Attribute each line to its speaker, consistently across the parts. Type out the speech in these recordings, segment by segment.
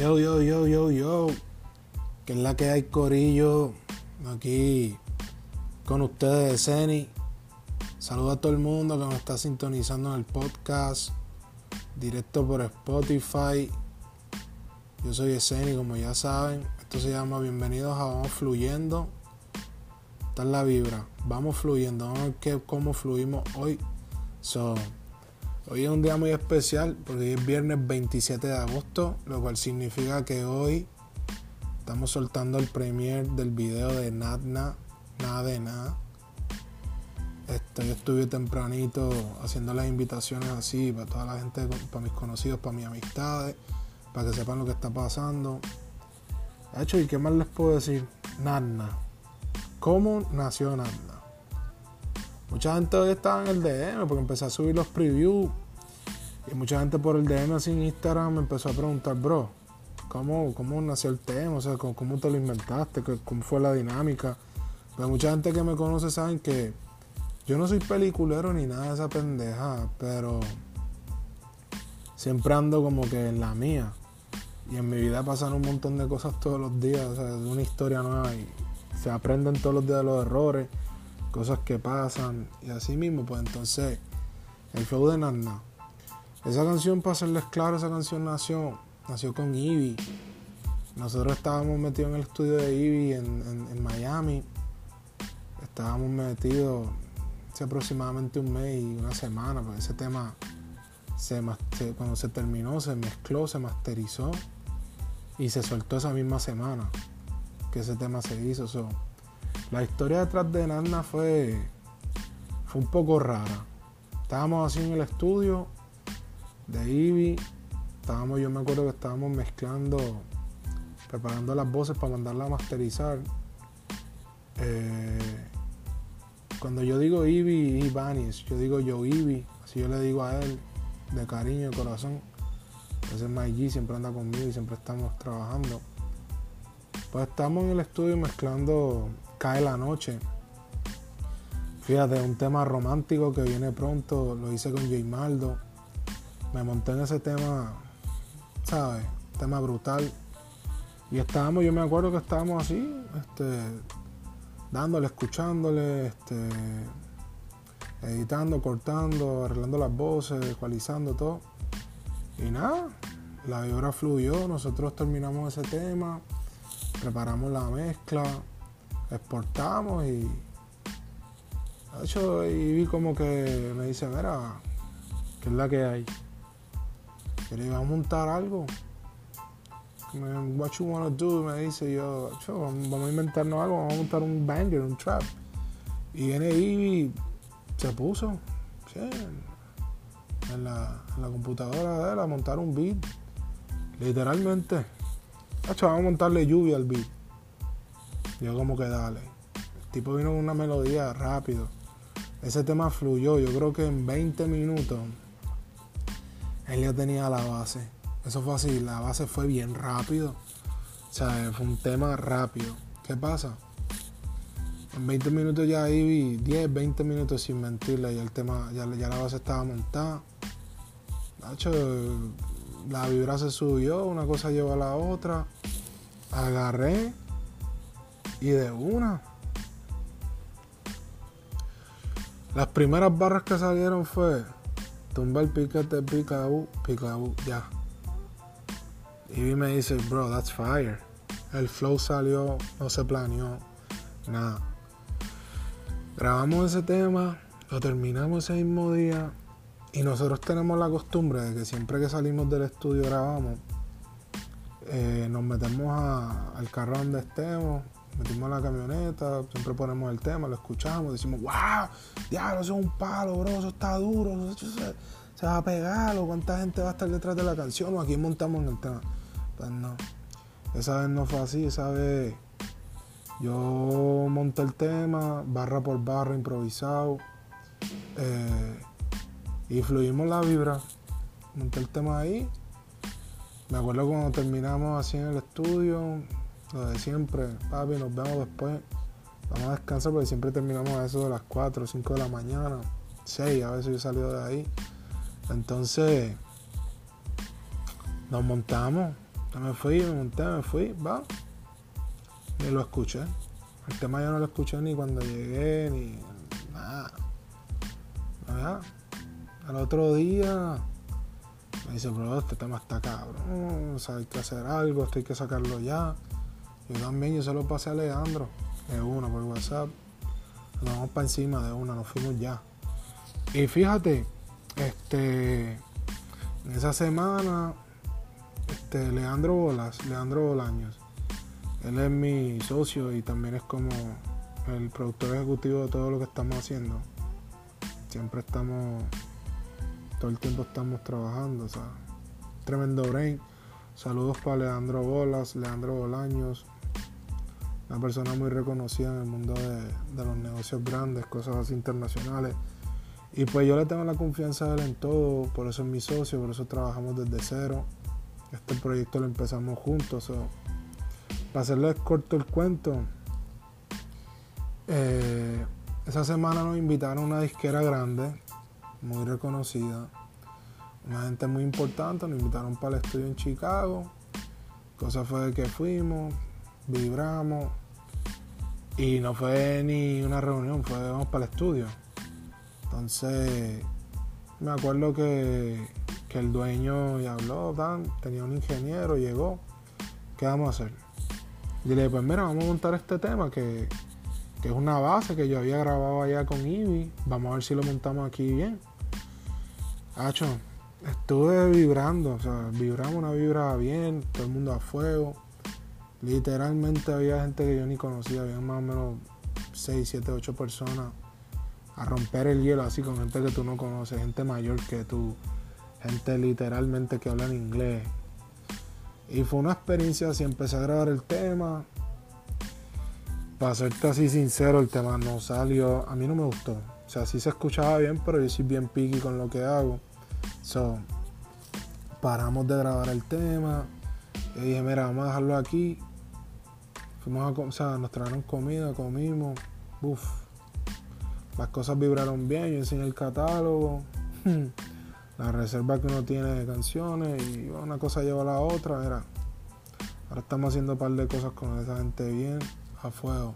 Speaker 1: Yo, yo, yo, yo, yo. Que es la que hay, Corillo. Aquí con ustedes, Zeni. Saludo a todo el mundo que me está sintonizando en el podcast. Directo por Spotify. Yo soy Eseni, como ya saben. Esto se llama Bienvenidos a Vamos Fluyendo. Esta es la vibra. Vamos fluyendo. Vamos a ver qué, cómo fluimos hoy. So, Hoy es un día muy especial porque hoy es viernes 27 de agosto, lo cual significa que hoy estamos soltando el premier del video de Nadna, nada de nada. Yo estuve tempranito haciendo las invitaciones así para toda la gente, para mis conocidos, para mis amistades, para que sepan lo que está pasando. hecho, ¿y qué más les puedo decir? Nadna. ¿Cómo nació Nadna? Mucha gente hoy estaba en el DM porque empecé a subir los previews. Y mucha gente por el DM así en Instagram me empezó a preguntar, bro, ¿cómo, cómo nació el tema? O sea, ¿cómo, te lo inventaste? ¿Cómo fue la dinámica? Pero mucha gente que me conoce saben que yo no soy peliculero ni nada de esa pendeja, pero siempre ando como que en la mía. Y en mi vida pasan un montón de cosas todos los días, o sea, una historia nueva y se aprenden todos los días los errores cosas que pasan y así mismo, pues entonces el flow de Nanda. Esa canción, para serles claro, esa canción nació, nació con Ivy. Nosotros estábamos metidos en el estudio de Ivy en, Miami. Estábamos metidos hace aproximadamente un mes y una semana, porque ese tema se, cuando se terminó, se mezcló, se masterizó y se soltó esa misma semana que ese tema se hizo. La historia detrás de Nana fue, fue un poco rara. Estábamos así en el estudio de Ivy. Estábamos, yo me acuerdo que estábamos mezclando, preparando las voces para mandarla a masterizar. Eh, cuando yo digo Ivy y Vanis, yo digo yo Ivy, así yo le digo a él, de cariño, de corazón. Ese es Mike siempre anda conmigo y siempre estamos trabajando. Pues estamos en el estudio mezclando Cae la noche. Fíjate, un tema romántico que viene pronto, lo hice con J Maldo. Me monté en ese tema, ¿sabes? Tema brutal. Y estábamos, yo me acuerdo que estábamos así, este, dándole, escuchándole, este, editando, cortando, arreglando las voces, ecualizando todo. Y nada, la vibra fluyó, nosotros terminamos ese tema, preparamos la mezcla, exportamos y de hecho y vi como que me dice mira ¿qué es la que hay? que le a montar algo what you wanna do me dice yo vamos a inventarnos algo vamos a montar un banger un trap. Y viene Ivy se puso la, en la computadora de él a montar un beat literalmente. Vamos a montarle lluvia al beat yo como que dale. El tipo vino con una melodía rápido. Ese tema fluyó. Yo creo que en 20 minutos él ya tenía la base. Eso fue así. La base fue bien rápido. O sea, fue un tema rápido. ¿Qué pasa? En 20 minutos ya ahí vi 10, 20 minutos sin mentirle. Ya el tema, ya, la base estaba montada. hecho, la vibra se subió, una cosa lleva a la otra. Agarré y de una. Las primeras barras que salieron fue tumba el piquete, picabú, picabú, ya. Y me dice, bro, that's fire. El flow salió, no se planeó, nada. Grabamos ese tema, lo terminamos ese mismo día. Y nosotros tenemos la costumbre de que siempre que salimos del estudio grabamos, eh, nos metemos al carro donde estemos, metimos la camioneta, siempre ponemos el tema, lo escuchamos, decimos, wow, diablo, eso es un palo, bro, eso está duro, eso se, va a pegar, o cuánta gente va a estar detrás de la canción, o aquí montamos en el tema. Pues no, esa vez no fue así, esa vez yo monté el tema, barra por barra, improvisado, eh, y fluimos la vibra, monté el tema ahí. Me acuerdo cuando terminamos así en el estudio, lo de siempre, papi, nos vemos después. Vamos a descansar porque siempre terminamos a eso de las 4 o 5 de la mañana, 6, a veces yo he salido de ahí. Entonces, nos montamos, me fui, me monté, me fui, va. Ni lo escuché. El tema ya no lo escuché ni cuando llegué, ni nada. Nada. Al otro día me dice, bro, este tema está cabrón. O sea, hay que hacer algo, esto hay que sacarlo ya. Yo también, yo se lo pasé a Leandro, de una por WhatsApp. Nos vamos para encima de una, nos fuimos ya. Y fíjate, este, en esa semana, este, Leandro Bolas, Leandro Bolaños, él es mi socio y también es como el productor ejecutivo de todo lo que estamos haciendo. Siempre estamos, todo el tiempo estamos trabajando, o sea, tremendo brain. Saludos para Leandro Bolas, Leandro Bolaños, una persona muy reconocida en el mundo de, los negocios grandes, cosas internacionales. Y pues yo le tengo la confianza de él en todo, por eso es mi socio, por eso trabajamos desde cero. Este proyecto lo empezamos juntos. para hacerles corto el cuento, eh, esa semana nos invitaron a una disquera grande, muy reconocida, una gente muy importante, nos invitaron para el estudio en Chicago. Cosa fue que fuimos, vibramos y no fue ni una reunión, fue vamos para el estudio. Entonces, me acuerdo que, el dueño ya habló, tenía un ingeniero, llegó. ¿Qué vamos a hacer? Y pues mira, vamos a montar este tema que, es una base que yo había grabado allá con Ivy. Vamos a ver si lo montamos aquí bien. Hacho, estuve vibrando, o sea, vibramos una vibra bien, todo el mundo a fuego. Literalmente había gente que yo ni conocía, había más o menos 6, 7, 8 personas a romper el hielo así con gente que tú no conoces, gente mayor que tú, gente literalmente que habla en inglés. Y fue una experiencia así, empecé a grabar el tema. Para serte así sincero, el tema no salió, a mí no me gustó. O sea, sí se escuchaba bien, pero yo soy bien picky con lo que hago. So, paramos de grabar el tema. Y dije, mira, vamos a dejarlo aquí. Fuimos a, o sea, nos trajeron comida, comimos. Uf, las cosas vibraron bien, yo enseñé el catálogo, la reserva que uno tiene de canciones y una cosa lleva a la otra, era. Ahora estamos haciendo un par de cosas con esa gente bien a fuego.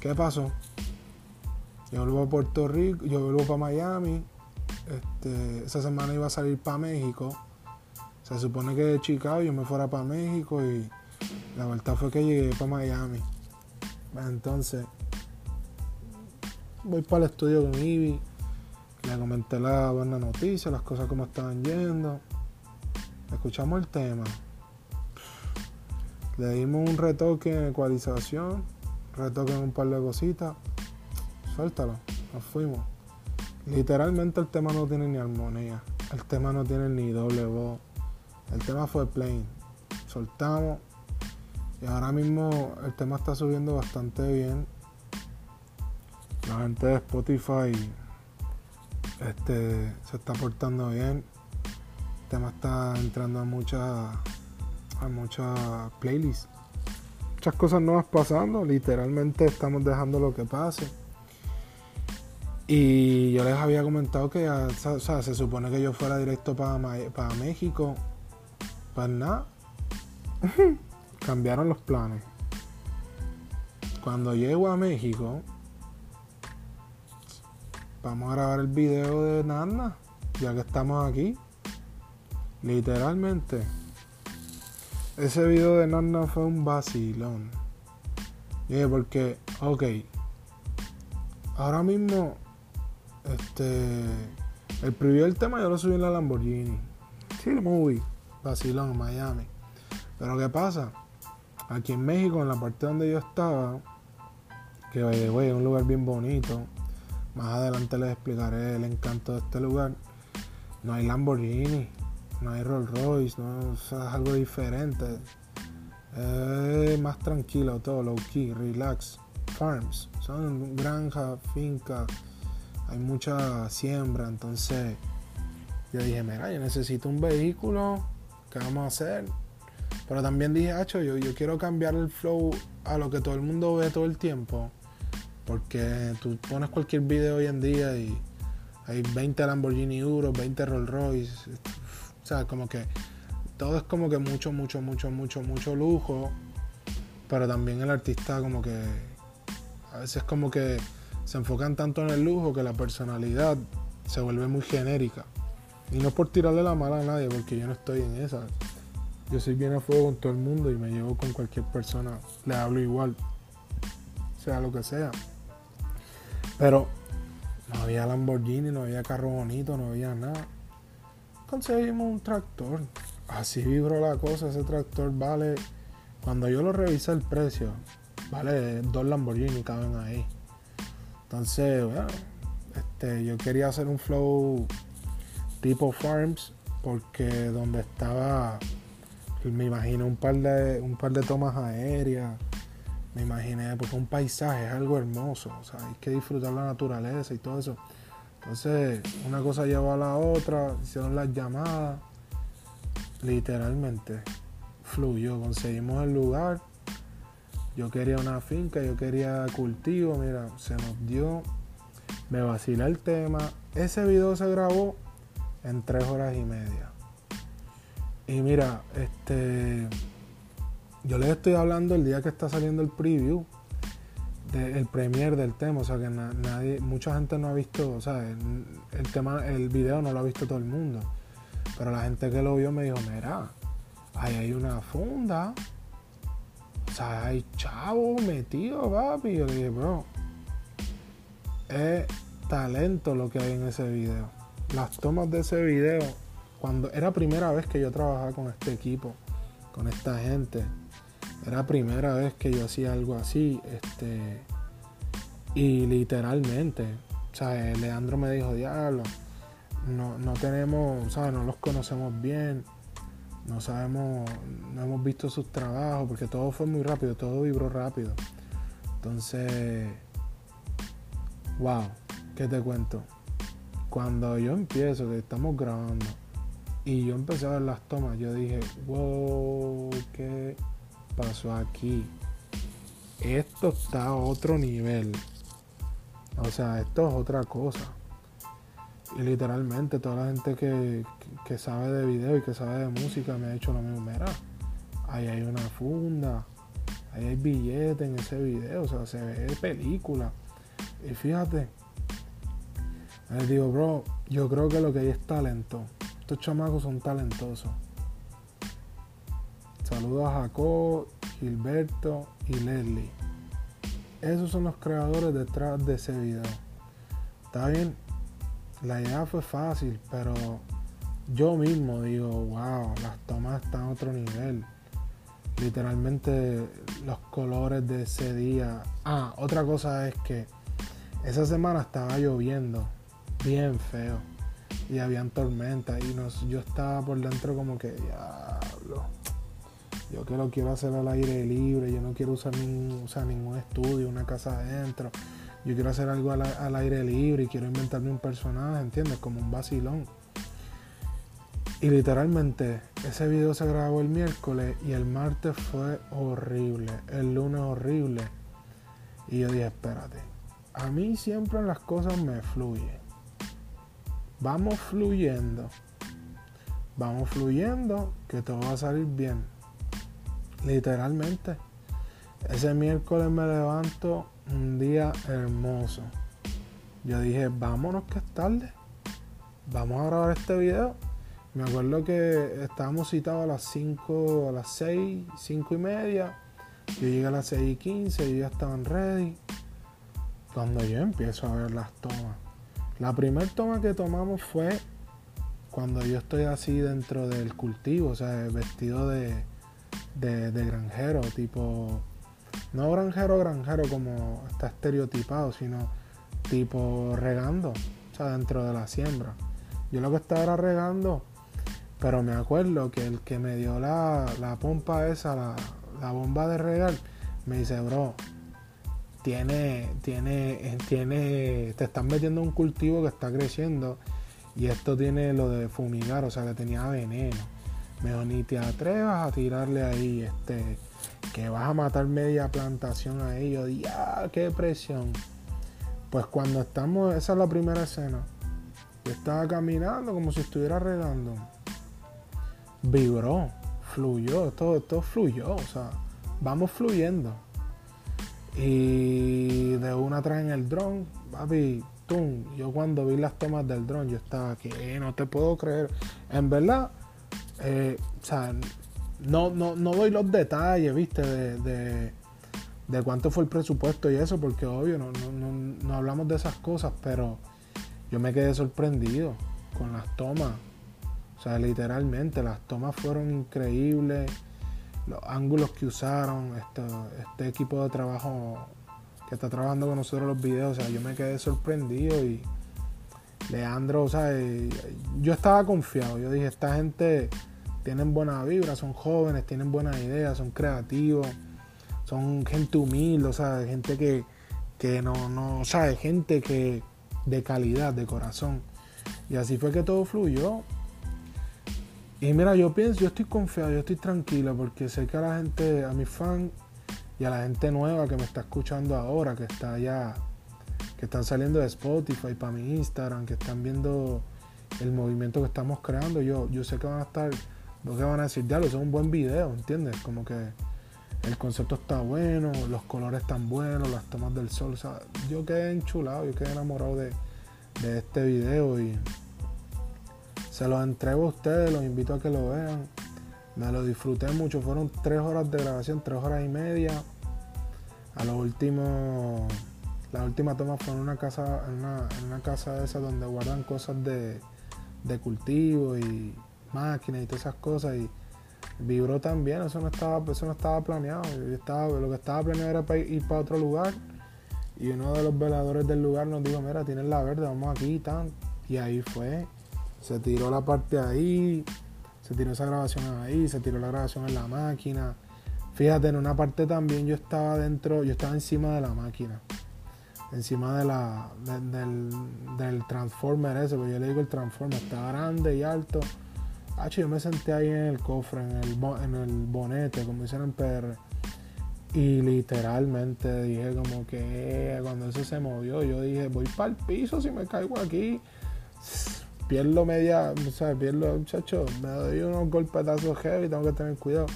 Speaker 1: ¿Qué pasó? Yo vuelvo a Puerto Rico, yo vuelvo para Miami. Este, esa semana iba a salir para México. Se supone que de Chicago yo me fuera para México y la vuelta fue que llegué para Miami. Entonces, voy para el estudio con Ivy, le comenté la buena noticia, las cosas como estaban yendo. Escuchamos el tema. Le dimos un retoque en ecualización, retoque en un par de cositas. Suéltalo, nos fuimos. Literalmente el tema no tiene ni armonía, el tema no tiene ni doble voz. El tema fue plain. Soltamos y ahora mismo el tema está subiendo bastante bien la gente de Spotify este, se está portando bien. El tema está entrando a muchas a muchas playlists. Muchas cosas nuevas pasando. Literalmente estamos dejando lo que pase. Y yo les había comentado que se supone que yo fuera directo para, para México. Pues nada. Cambiaron los planes. Cuando llego a México, vamos a grabar el video de Nana, ya que estamos aquí. Literalmente. Ese video de Nana fue un vacilón. porque, ok. Ahora mismo, este. El primer tema yo lo subí en la Lamborghini. Sí, lo movie. Vacilón, Miami. Pero ¿qué pasa? Aquí en México, en la parte donde yo estaba, que güey, es un lugar bien bonito más adelante les explicaré el encanto de este lugar. No hay Lamborghini, no hay Rolls Royce, no, es algo diferente. Es más tranquilo todo, low key, relax. Farms, son granjas, fincas, hay mucha siembra, entonces yo dije, mira, yo necesito un vehículo, ¿qué vamos a hacer? Pero también dije, hacho, yo, yo quiero cambiar el flow a lo que todo el mundo ve todo el tiempo. Porque tú pones cualquier video hoy en día y hay 20 Lamborghini Euros, 20 Rolls Royce. O sea, como que todo es como que mucho, mucho, mucho, mucho, mucho lujo, pero también el artista como que a veces como que se enfocan tanto en el lujo que la personalidad se vuelve muy genérica. Y no por tirarle la mala a nadie, porque yo no estoy en esa. Yo soy bien a fuego con todo el mundo y me llevo con cualquier persona. Le hablo igual, sea lo que sea. Pero no había Lamborghini, no había carro bonito, no había nada. Conseguimos un tractor. Así vibró la cosa. Ese tractor vale, cuando yo lo revisé el precio, vale dos Lamborghini caben ahí. Entonces, bueno, este, yo quería hacer un flow tipo farms porque donde estaba me imaginé un par de un par de tomas aéreas me imaginé porque un paisaje es algo hermoso o sea hay que disfrutar la naturaleza y todo eso entonces una cosa llevó a la otra hicieron las llamadas literalmente fluyó conseguimos el lugar yo quería una finca yo quería cultivo mira se nos dio me vacila el tema ese video se grabó en tres horas y media. Y mira, este, yo les estoy hablando el día que está saliendo el preview, el premier del tema, o sea que nadie, mucha gente no ha visto, o sea, el, tema, el video no lo ha visto todo el mundo, pero la gente que lo vio me dijo, mira, ahí hay una funda, o sea, hay chavos metidos, papi. Yo dije, bro, es talento lo que hay en ese video. Las tomas de ese video, cuando era primera vez que yo trabajaba con este equipo, con esta gente, era primera vez que yo hacía algo así, este, y literalmente, o sea, Leandro me dijo, diablo, no, no tenemos, ¿sabes? No los conocemos bien, no sabemos, no hemos visto sus trabajos, porque todo fue muy rápido, todo vibró rápido. Entonces, wow, ¿qué te cuento? cuando yo empiezo, que estamos grabando, y yo empecé a ver las tomas, yo dije, wow, ¿qué pasó aquí? Esto está a otro nivel. O sea, esto es otra cosa. Y literalmente toda la gente que, sabe de video y que sabe de música me ha hecho lo mismo. Mira, ahí hay una funda, ahí hay billete en ese video, o sea, se ve película. Y fíjate, les digo, bro, yo creo que lo que hay es talento. Estos chamacos son talentosos. Saludos a Jacob, Gilberto y Leslie. Esos son los creadores detrás de ese video. Está bien, la idea fue fácil, pero yo mismo digo, wow, las tomas están a otro nivel. Literalmente los colores de ese día. Ah, otra cosa es que esa semana estaba lloviendo bien feo. Y habían tormentas y nos, yo estaba por dentro como que, diablo, yo que lo quiero hacer al aire libre, yo no quiero usar ningún, ningún estudio, una casa adentro. Yo quiero hacer algo al, aire libre y quiero inventarme un personaje, ¿entiendes? Como un vacilón. Y literalmente ese video se grabó el miércoles y el martes fue horrible, el lunes horrible. Y yo dije, espérate, a mí siempre las cosas me fluyen. Vamos fluyendo. Vamos fluyendo, que todo va a salir bien. Literalmente. Ese miércoles me levanto un día hermoso. Yo dije, vámonos que es tarde. Vamos a grabar este video. Me acuerdo que estábamos citados a las 5, a las 6, 5 y media. Yo llegué a las 6 y 15 y ya estaban ready. Cuando yo empiezo a ver las tomas la primera toma que tomamos fue cuando yo estoy así dentro del cultivo, o sea, vestido de, granjero, tipo, no granjero, granjero como está estereotipado, sino tipo regando, o sea, dentro de la siembra. Yo lo que estaba era regando, pero me acuerdo que el que me dio la, la pompa esa, la, la bomba de regar, me dice, bro, tiene, tiene, tiene, te están metiendo un cultivo que está creciendo y esto tiene lo de fumigar, o sea que tenía veneno. Mejor ni te atrevas a tirarle ahí, este, que vas a matar media plantación a ellos. ¡Ya! ¡Qué presión! Pues cuando estamos, esa es la primera escena. Yo estaba caminando como si estuviera regando. vibró, fluyó, todo, todo fluyó, o sea, vamos fluyendo. Y de una traen el dron, papi, tum. Yo cuando vi las tomas del dron, yo estaba aquí, eh, no te puedo creer. En verdad, eh, o sea, no, no, no doy los detalles, viste, de, de, cuánto fue el presupuesto y eso, porque obvio, no, no, no hablamos de esas cosas, pero yo me quedé sorprendido con las tomas. O sea, literalmente, las tomas fueron increíbles. Los ángulos que usaron, este, equipo de trabajo que está trabajando con nosotros los videos, o sea, yo me quedé sorprendido y Leandro, o sea, eh, yo estaba confiado, yo dije, esta gente tienen buena vibra, son jóvenes, tienen buenas ideas, son creativos, son gente humilde, o sea, gente que, que no, no, o sea, gente que de calidad, de corazón. Y así fue que todo fluyó. Y mira, yo pienso, yo estoy confiado, yo estoy tranquilo porque sé que a la gente, a mis fans y a la gente nueva que me está escuchando ahora, que está allá, que están saliendo de Spotify para mi Instagram, que están viendo el movimiento que estamos creando, yo, yo sé que van a estar, lo que van a decir, ya lo es un buen video, ¿entiendes? Como que el concepto está bueno, los colores están buenos, las tomas del sol, o sea, yo quedé enchulado, yo quedé enamorado de, de este video y se los entrego a ustedes, los invito a que lo vean. Me lo disfruté mucho, fueron tres horas de grabación, tres horas y media. A lo último, la última toma fue en una casa, en una, en una casa esa donde guardan cosas de, de cultivo y máquinas y todas esas cosas y vibró también, eso no estaba, eso no estaba planeado. estaba, lo que estaba planeado era ir para otro lugar y uno de los veladores del lugar nos dijo, mira, tienes la verde, vamos aquí y tal. Y ahí fue. Se tiró la parte ahí, se tiró esa grabación ahí, se tiró la grabación en la máquina. Fíjate, en una parte también yo estaba dentro, yo estaba encima de la máquina. Encima de la, del, del transformer ese, porque yo le digo el transformer, está grande y alto. H, yo me senté ahí en el cofre, en el, en el bonete, como dicen en PR. Y literalmente dije como que cuando eso se movió, yo dije, voy para el piso si me caigo aquí. Pierdo media, o sea, pierdo, muchacho, me doy unos golpetazos heavy, tengo que tener cuidado.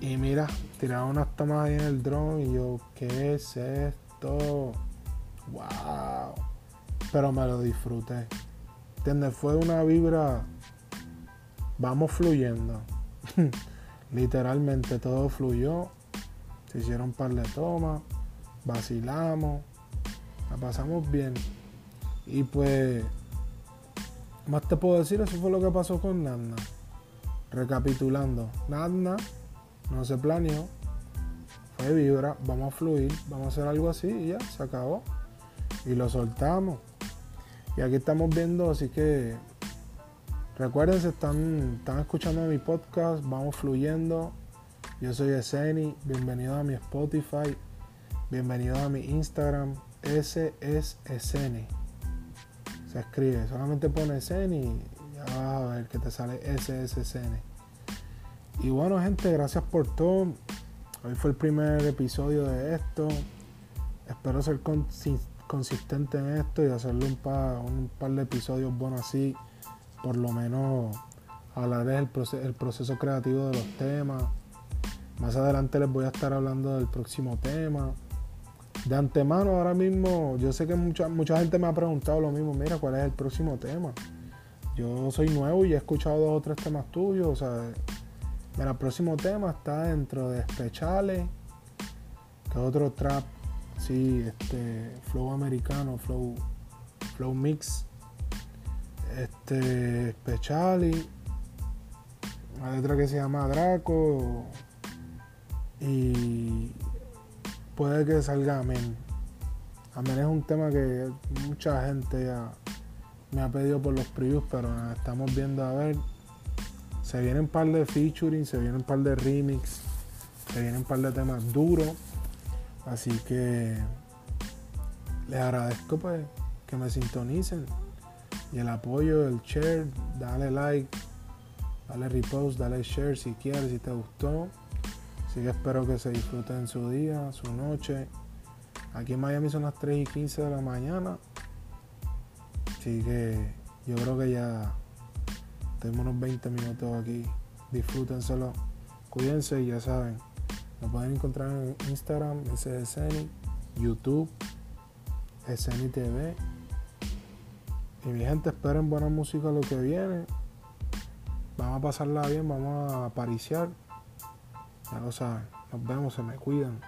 Speaker 1: Y mira, tiraron unas tomas ahí en el dron y yo, ¿qué es esto? ¡Wow! Pero me lo disfruté. ¿Entiendes? Fue una vibra. Vamos fluyendo. Literalmente todo fluyó se hicieron un par de tomas, vacilamos, la pasamos bien. Y pues, más te puedo decir, eso fue lo que pasó con Nanda. Recapitulando, Nanda no se planeó, fue vibra, vamos a fluir, vamos a hacer algo así y ya, se acabó. Y lo soltamos. Y aquí estamos viendo, así que recuerden, si están, están escuchando mi podcast, vamos fluyendo. Yo soy Eseni, bienvenido a mi Spotify, bienvenido a mi Instagram, S es Eseni. Se escribe, solamente pone Eseni y ya vas a ver que te sale S es Eseni. Y bueno gente, gracias por todo. Hoy fue el primer episodio de esto. Espero ser consistente en esto y hacerle un par, un par de episodios buenos así. Por lo menos hablarles el, el proceso creativo de los temas más adelante les voy a estar hablando del próximo tema. De antemano, ahora mismo, yo sé que mucha, mucha gente me ha preguntado lo mismo, mira, ¿cuál es el próximo tema? Yo soy nuevo y he escuchado dos o tres temas tuyos, o sea, mira, el próximo tema está dentro de Speciales, que es otro trap, sí, este, flow americano, flow, flow mix, este, Speciali, una letra que se llama Draco, y puede que salga Amén. Amén es un tema que mucha gente ya me ha pedido por los previews, pero estamos viendo a ver. Se vienen un par de featuring, se vienen un par de remix, se vienen un par de temas duros. Así que les agradezco pues que me sintonicen y el apoyo, el share, dale like, dale repost, dale share si quieres, si te gustó. Así que espero que se disfruten su día, su noche. Aquí en Miami son las 3 y 15 de la mañana. Así que yo creo que ya tenemos unos 20 minutos aquí disfrútenselo, cuídense y ya saben, nos pueden encontrar en Instagram, SDCNI, YouTube, SNI TV. Y mi gente, esperen buena música lo que viene. Vamos a pasarla bien, vamos a apariciar. Lo saben. Nos vemos, se me cuidan.